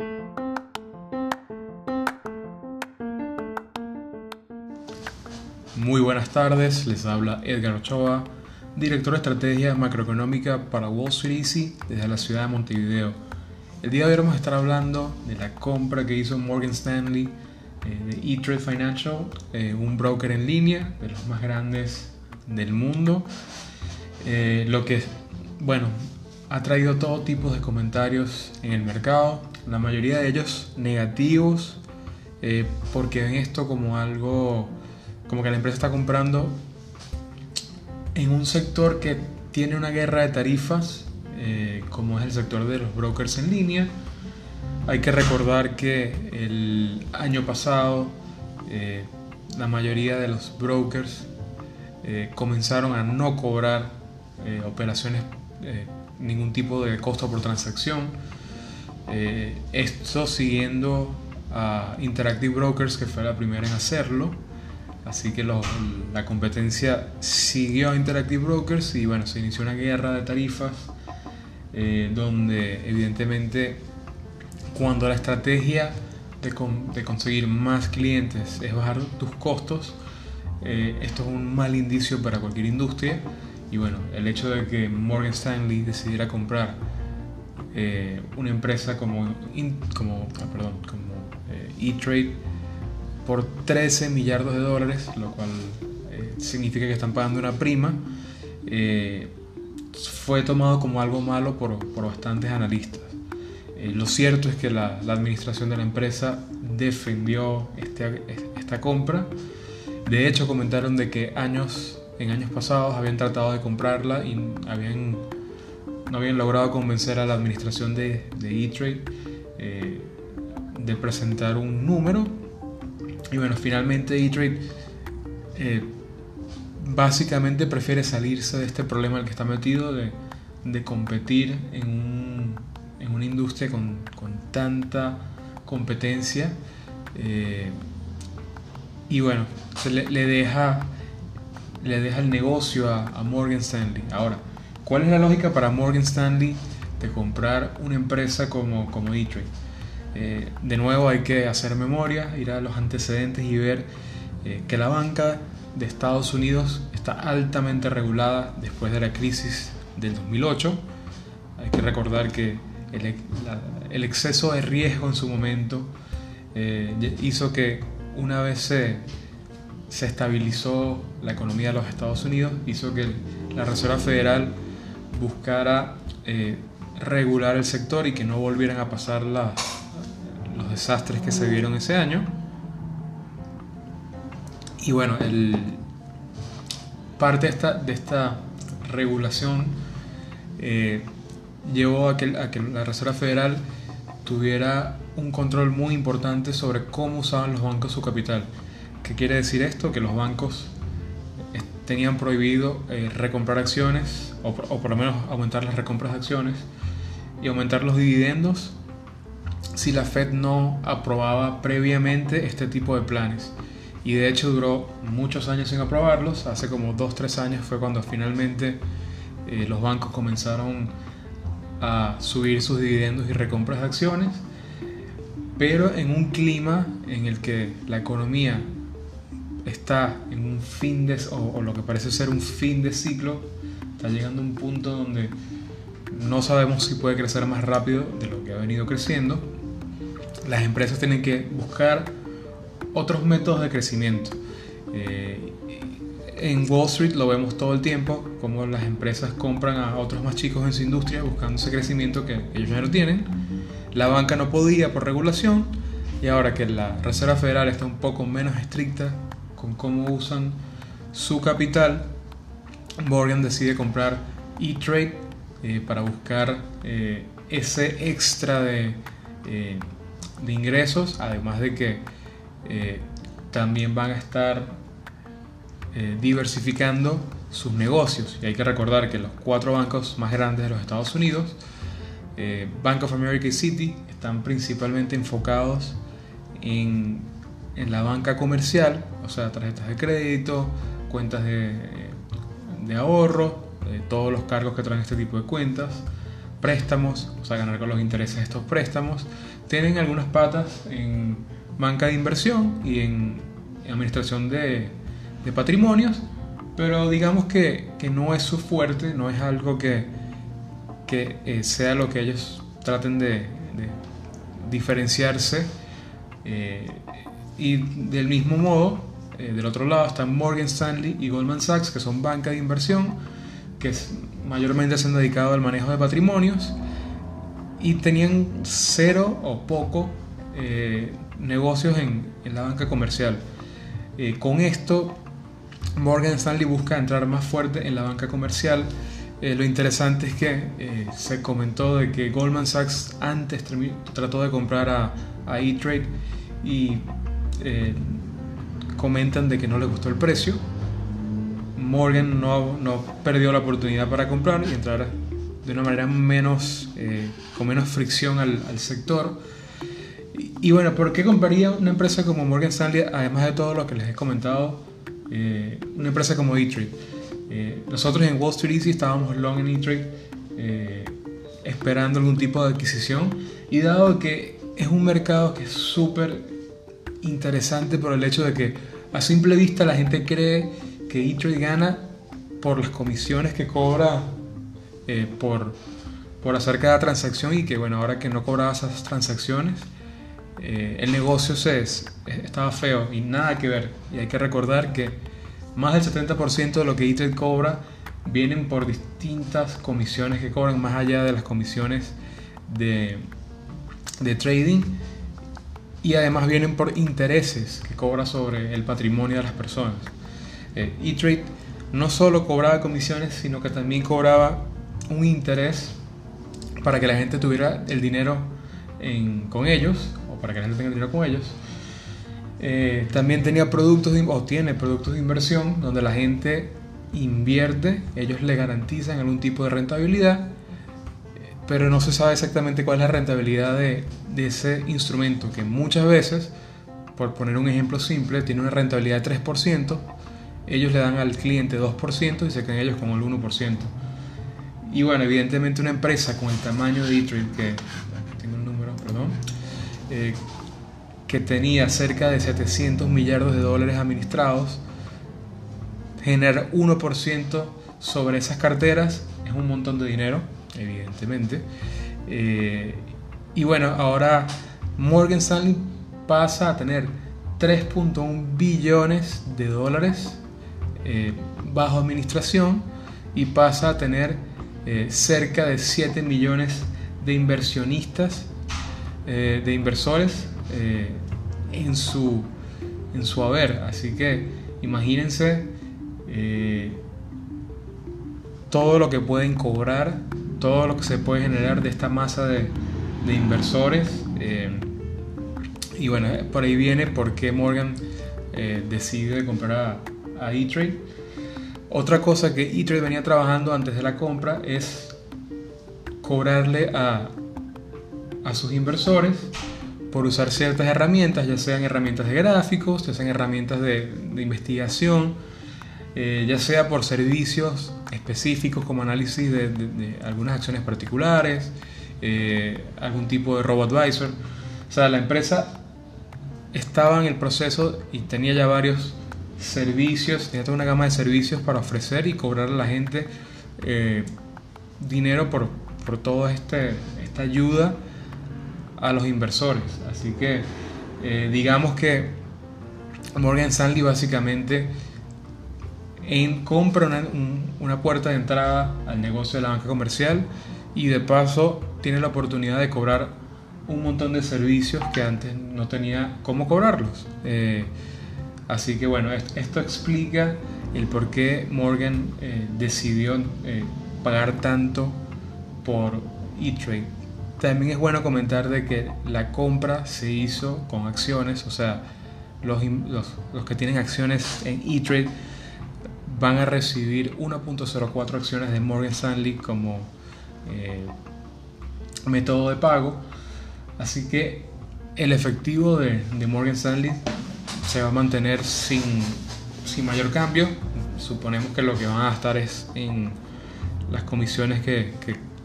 Muy buenas tardes, les habla Edgar Ochoa, director de estrategia macroeconómica para Wall Street Easy desde la ciudad de Montevideo. El día de hoy vamos a estar hablando de la compra que hizo Morgan Stanley eh, de E-Trade Financial, eh, un broker en línea de los más grandes del mundo. Eh, lo que, bueno, ha traído todo tipo de comentarios en el mercado, la mayoría de ellos negativos, porque ven esto como algo como que la empresa está comprando en un sector que tiene una guerra de tarifas, eh, como es el sector de los brokers en línea. Hay que recordar que el año pasado eh, la mayoría de los brokers eh, comenzaron a no cobrar operaciones, ningún tipo de costo por transacción. Esto siguiendo a Interactive Brokers, que fue la primera en hacerlo. Así que la competencia siguió a Interactive Brokers y bueno, se inició una guerra de tarifas eh, donde evidentemente cuando la estrategia de, conseguir más clientes es bajar tus costos, eh, esto es un mal indicio para cualquier industria y bueno, el hecho de que Morgan Stanley decidiera comprar eh, una empresa como, como, ah, perdón, como E-Trade por 13 millardos de dólares, lo cual eh, significa que están pagando una prima, eh, fue tomado como algo malo por, por bastantes analistas. Eh, lo cierto es que la, la, administración de la empresa defendió este, esta compra. De hecho, comentaron de que años, en años pasados habían tratado de comprarla y habían, no habían logrado convencer a la administración de E-Trade de presentar un número y bueno, finalmente E-Trade eh, básicamente prefiere salirse de este problema al que está metido de, competir en, una industria con, tanta competencia. Eh, y bueno, se le, deja, le deja el negocio a, Morgan Stanley. Ahora, ¿cuál es la lógica para Morgan Stanley de comprar una empresa como, como E-Trade? Eh, de nuevo hay que hacer memoria, ir a los antecedentes y ver eh, que la banca de Estados Unidos está altamente regulada después de la crisis del 2008. Hay que recordar que el, exceso de riesgo en su momento eh, hizo que una vez se, se, estabilizó la economía de los Estados Unidos, hizo que la Reserva Federal buscara regular el sector y que no volvieran a pasar las los desastres que se vieron ese año. Y bueno, el, parte de esta, de esta regulación eh, llevó a que, a que la Reserva Federal tuviera un control muy importante sobre cómo usaban los bancos su capital. ¿Qué quiere decir esto? Que los bancos eh, tenían prohibido eh, recomprar acciones o, por lo menos aumentar las recompras de acciones y aumentar los dividendos si la Fed no aprobaba previamente este tipo de planes. Y de hecho duró muchos años sin aprobarlos. Hace como 2-3 años fue cuando finalmente eh, los bancos comenzaron a subir sus dividendos y recompras de acciones. Pero en un clima en el que la economía está en un fin de, o, o lo que parece ser un fin de ciclo, está llegando a un punto donde no sabemos si puede crecer más rápido de lo que ha venido creciendo las empresas tienen que buscar otros métodos de crecimiento. Eh, en Wall Street lo vemos todo el tiempo, como las empresas compran a otros más chicos en su industria buscando ese crecimiento que ellos ya no tienen. La banca no podía por regulación y ahora que la Reserva Federal está un poco menos estricta con cómo usan su capital, Morgan decide comprar E-Trade eh, para buscar eh, ese extra de de ingresos, además de que eh, también van a estar eh, diversificando sus negocios. Y hay que recordar que los cuatro bancos más grandes de los Estados Unidos, eh, Bank of America y Citi, están principalmente enfocados en, en la banca comercial, o sea, tarjetas de crédito, cuentas de, de ahorro, todos los cargos que traen este tipo de cuentas préstamos, o sea, ganar con los intereses de estos préstamos, tienen algunas patas en banca de inversión y en, administración de, patrimonios, pero digamos que, no es su fuerte, no es algo que, que eh, sea lo que ellos traten de, diferenciarse. Eh, y del mismo modo, eh, del otro lado están Morgan Stanley y Goldman Sachs, que son banca de inversión, que mayormente se han dedicado al manejo de patrimonios y tenían cero o poco eh, negocios en, la banca comercial. Eh, con esto, Morgan Stanley busca entrar más fuerte en la banca comercial. lo interesante es que se comentó de que Goldman Sachs antes trató de comprar a, a E-Trade y comentan de que no les gustó el precio. Morgan no, no perdió la oportunidad para comprar y entrar de una manera menos, eh, con menos fricción al, sector. Y, bueno, ¿por qué compraría una empresa como Morgan Stanley, además de todo lo que les he comentado, eh, una empresa como E-Trade? Eh, nosotros en Wall Street Easy estábamos long en E-Trade esperando algún tipo de adquisición y dado que es un mercado que es súper interesante por el hecho de que a simple vista la gente cree que E-Trade gana por las comisiones que cobra eh, por, por hacer cada transacción y que bueno, ahora que no cobraba esas transacciones, eh, el negocio se estaba feo y nada que ver. Y hay que recordar que más del 70% de lo que E-Trade cobra vienen por distintas comisiones que cobran más allá de las comisiones de, de trading y además vienen por intereses que cobra sobre el patrimonio de las personas. Eh, E-Trade no solo cobraba comisiones, sino que también cobraba un interés para que la gente tuviera el dinero con ellos, o para que la gente tenga el dinero con ellos. Eh, también tenía productos o tiene productos de inversión donde la gente invierte, ellos le garantizan algún tipo de rentabilidad pero no se sabe exactamente cuál es la rentabilidad de, ese instrumento, que muchas veces, por poner un ejemplo simple, tiene una rentabilidad de 3%, ellos le dan al cliente 2% y se quedan ellos con el 1%. Y bueno, evidentemente una empresa con el tamaño de E-Trade, que tengo un número, perdón, eh, que tenía cerca de 700 millardos de dólares administrados, generar 1% sobre esas carteras es un montón de dinero evidentemente. Eh, y bueno, ahora Morgan Stanley pasa a tener 3.1 billones de dólares eh, bajo administración y pasa a tener eh, cerca de 7 millones de inversionistas, de inversores en, su, en su haber. Así que imagínense todo lo que pueden cobrar todo lo que se puede generar de esta masa de, inversores. Eh, y bueno, por ahí viene por qué Morgan eh, decide comprar a, a E-Trade. Otra cosa que E-Trade venía trabajando antes de la compra es cobrarle a, a sus inversores por usar ciertas herramientas, ya sean herramientas de gráficos, ya sean herramientas de, investigación, eh, ya sea por servicios específicos como análisis de, algunas acciones particulares, eh, algún tipo de robo advisor. O sea, la empresa estaba en el proceso y tenía ya varios servicios, tenía toda una gama de servicios para ofrecer y cobrar a la gente eh, dinero por, por toda este, esta ayuda a los inversores. Así que digamos que Morgan Stanley básicamente compra una, puerta de entrada al negocio de la banca comercial y de paso tiene la oportunidad de cobrar un montón de servicios que antes no tenía cómo cobrarlos. Eh, así que bueno, esto, explica el por qué Morgan eh, decidió eh, pagar tanto por E-Trade. También es bueno comentar de que la compra se hizo con acciones, o sea, los, los, los que tienen acciones en E-Trade van a recibir 1.04 acciones de Morgan Stanley como eh, método de pago. Así que el efectivo de, Morgan Stanley se va a mantener sin, mayor cambio. Suponemos que lo que van a gastar es en las comisiones que,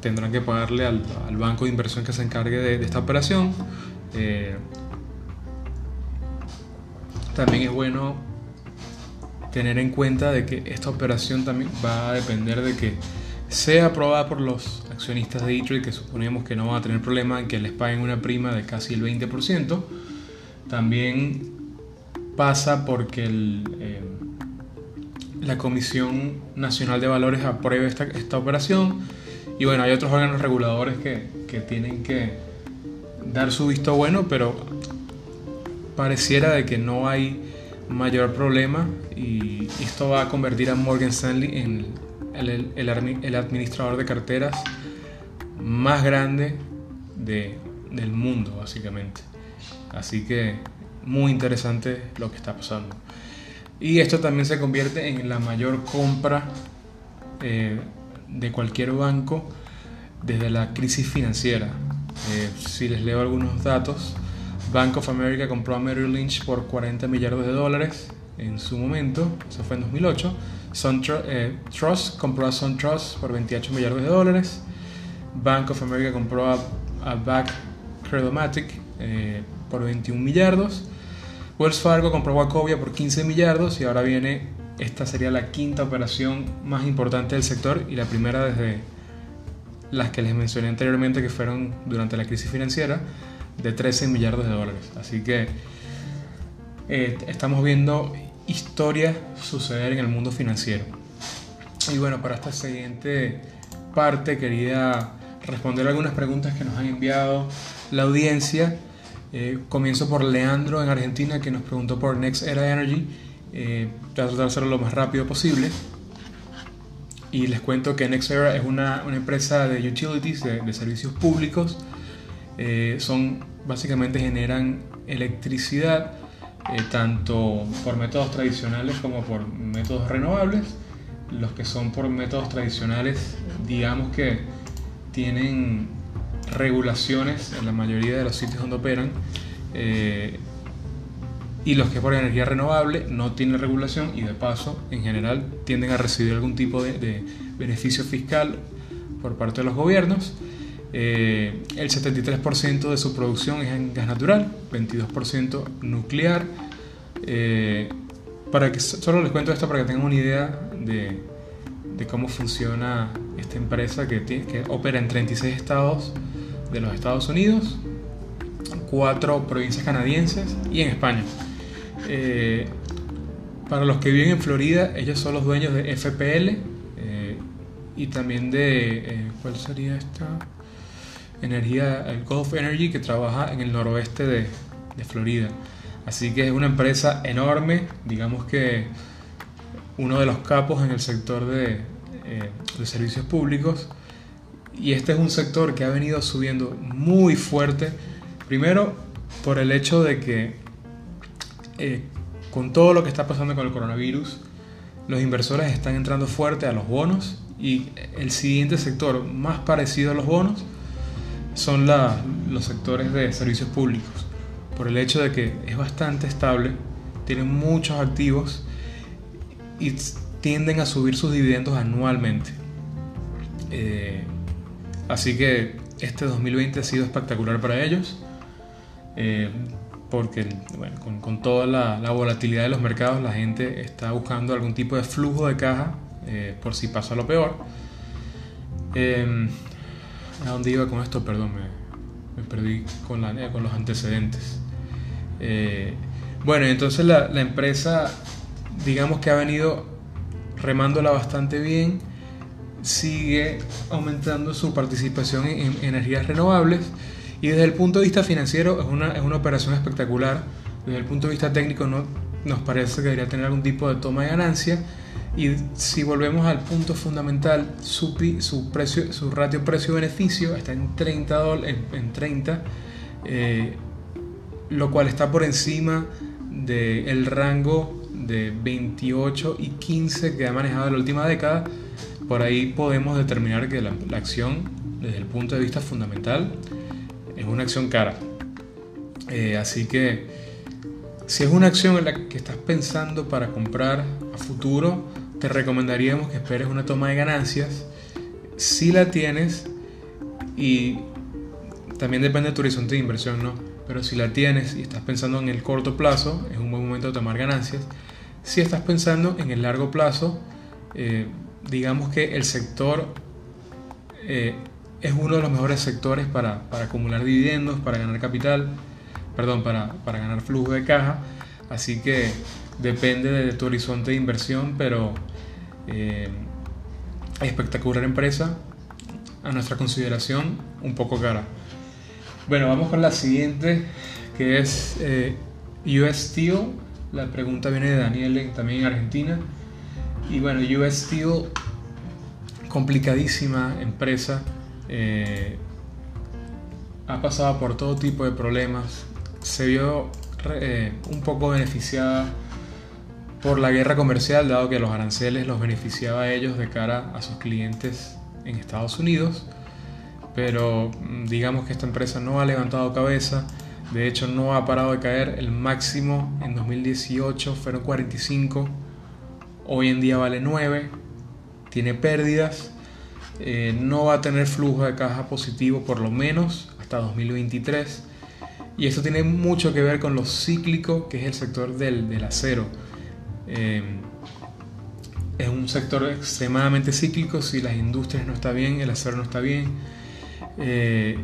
tendrán que pagarle al, banco de inversión que se encargue de, esta operación. Eh, también es bueno tener en cuenta de que esta operación también va a depender de que sea aprobada por los accionistas de Detroit, que suponemos que no van a tener problema en que les paguen una prima de casi el 20%. También pasa porque eh, la Comisión Nacional de Valores apruebe esta, esta, operación y bueno, hay otros órganos reguladores que, que tienen que dar su visto bueno, pero pareciera de que no hay mayor problema y esto va a convertir a Morgan Stanley en el, administrador de carteras más grande de, del mundo, básicamente. Así que muy interesante lo que está pasando. Y esto también se convierte en la mayor compra eh, de cualquier banco desde la crisis financiera. Eh, si les leo algunos datos, Bank of America compró a Merrill Lynch por 40 millardos de dólares en su momento, eso fue en 2008. Eh, Trust compró a SunTrust por 28 millardos de dólares. Bank of America compró a, a Back Credomatic por 21 millardos. Wells Fargo compró Wacovia por 15 millardos y ahora viene, esta sería la quinta operación más importante del sector y la primera desde las que les mencioné anteriormente que fueron durante la crisis financiera de 13 millardos de dólares. Así que eh, estamos viendo historia suceder en el mundo financiero. Y bueno, para esta siguiente parte quería responder algunas preguntas que nos han enviado la audiencia. Eh, comienzo por Leandro en Argentina que nos preguntó por Next Era Energy. Eh, voy a tratar de hacerlo lo más rápido posible. Y les cuento que Next Era es una, una empresa de utilities, de, servicios públicos. Eh, son básicamente generan electricidad eh, tanto por métodos tradicionales como por métodos renovables. Los que son por métodos tradicionales, digamos que tienen regulaciones en la mayoría de los sitios donde operan. Eh, y los que por energía renovable no tienen regulación y de paso en general tienden a recibir algún tipo de, beneficio fiscal por parte de los gobiernos. Eh, el 73% de su producción es en gas natural, 22% nuclear. Eh, para que solo les cuento esto para que tengan una idea de, cómo funciona esta empresa que, que opera en 36 estados de los Estados Unidos, cuatro provincias canadienses y en España. Eh, para los que viven en Florida, ellos son los dueños de FPL eh, y también de, ¿cuál sería esta? Energía, el Gulf Energy, que trabaja en el noroeste de, de Florida. Así que es una empresa enorme, digamos que uno de los capos en el sector de, de servicios públicos y este es un sector que ha venido subiendo muy fuerte. Primero, por el hecho de que eh, con todo lo que está pasando con el coronavirus, los inversores están entrando fuerte a los bonos y el siguiente sector más parecido a los bonos son los sectores de servicios públicos, por el hecho de que es bastante estable, tienen muchos activos y tienden a subir sus dividendos anualmente. Eh, Así que este 2020 ha sido espectacular para ellos, eh, porque bueno, con, toda la, volatilidad de los mercados la gente está buscando algún tipo de flujo de caja eh, por si pasa lo peor. Eh, ¿A dónde iba con esto? Perdón, me, perdí con, los antecedentes. bueno, entonces la, la empresa, digamos que ha venido remándola bastante bien sigue aumentando su participación en, energías renovables y desde el punto de vista financiero es una, es una operación espectacular. Desde el punto de vista técnico no, nos parece que debería tener algún tipo de toma de ganancia y si volvemos al punto fundamental, su, precio, su ratio precio-beneficio está en 30, en, 30 eh, lo cual está por encima del rango de 28 y 15 que ha manejado en la última década por ahí podemos determinar que la, acción, desde el punto de vista fundamental, es una acción cara. Eh, así que si es una acción en la que estás pensando para comprar a futuro, te recomendaríamos que esperes una toma de ganancias. Si la tienes y también depende de tu horizonte de inversión, ¿no? pero si la tienes y estás pensando en el corto plazo, es un buen momento de tomar ganancias. Si estás pensando en el largo plazo, eh, digamos que el sector eh, es uno de los mejores sectores para, acumular dividendos, para ganar capital, perdón, para, ganar flujo de caja. Así que depende de tu horizonte de inversión, pero eh, espectacular empresa, a nuestra consideración, un poco cara. Bueno, vamos con la siguiente, que es eh, US Steel. La pregunta viene de Daniel, también en Argentina. Y bueno, US Steel, complicadísima empresa. Eh, ha pasado por todo tipo de problemas. Se vio eh, un poco beneficiada por la guerra comercial, dado que los aranceles los beneficiaba a ellos de cara a sus clientes en Estados Unidos. Pero mm, digamos que esta empresa no ha levantado cabeza, de hecho no ha parado de caer, el máximo en 2018 fueron 45, hoy en día vale 9, tiene pérdidas, eh, no va a tener flujo de caja positivo por lo menos hasta 2023 y esto tiene mucho que ver con lo cíclico que es el sector del, acero. Eh, es un sector extremadamente cíclico, si las industrias no están bien, el acero no está bien eh,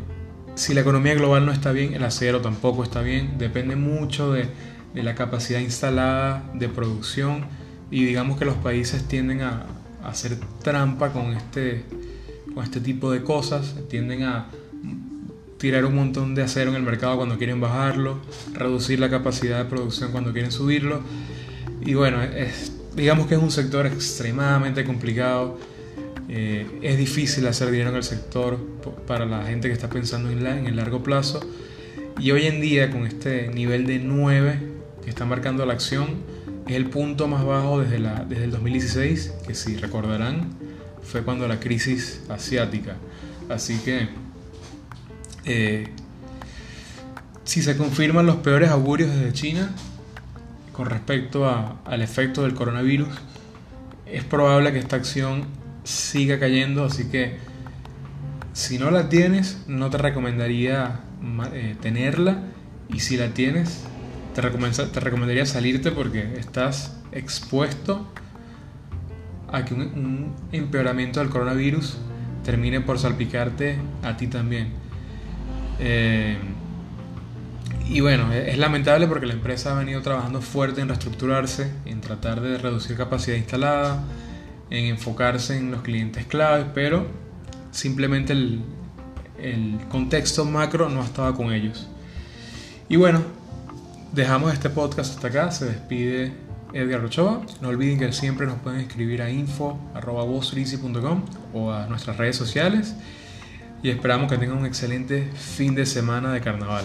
si la economía global no está bien, el acero tampoco está bien. Depende mucho de, la capacidad instalada de producción y digamos que los países tienden a, hacer trampa con este, con este tipo de cosas, tienden a tirar un montón de acero en el mercado cuando quieren bajarlo, reducir la capacidad de producción cuando quieren subirlo. Y bueno, digamos que es un sector extremadamente complicado eh, es difícil hacer dinero en el sector para la gente que está pensando en, en el largo plazo. Y hoy en día, con este nivel de 9 que está marcando la acción, es el punto más bajo desde, la, desde el 2016, que si recordarán, fue cuando la crisis asiática. Así que, eh, si se confirman los peores augurios desde China con respecto al efecto del coronavirus, es probable que esta acción siga cayendo, así que si no la tienes, no te recomendaría eh, tenerla y si la tienes, te, te recomendaría salirte porque estás expuesto a que un, empeoramiento del coronavirus termine por salpicarte a ti también. Eh, y bueno, es lamentable porque la empresa ha venido trabajando fuerte en reestructurarse, en tratar de reducir capacidad instalada, en enfocarse en los clientes claves, pero simplemente el, contexto macro no estaba con ellos. Y bueno, dejamos este podcast hasta acá. Se despide Edgar Ochoa. No olviden que siempre nos pueden escribir a info.com o a nuestras redes sociales. Y esperamos que tengan un excelente fin de semana de carnaval.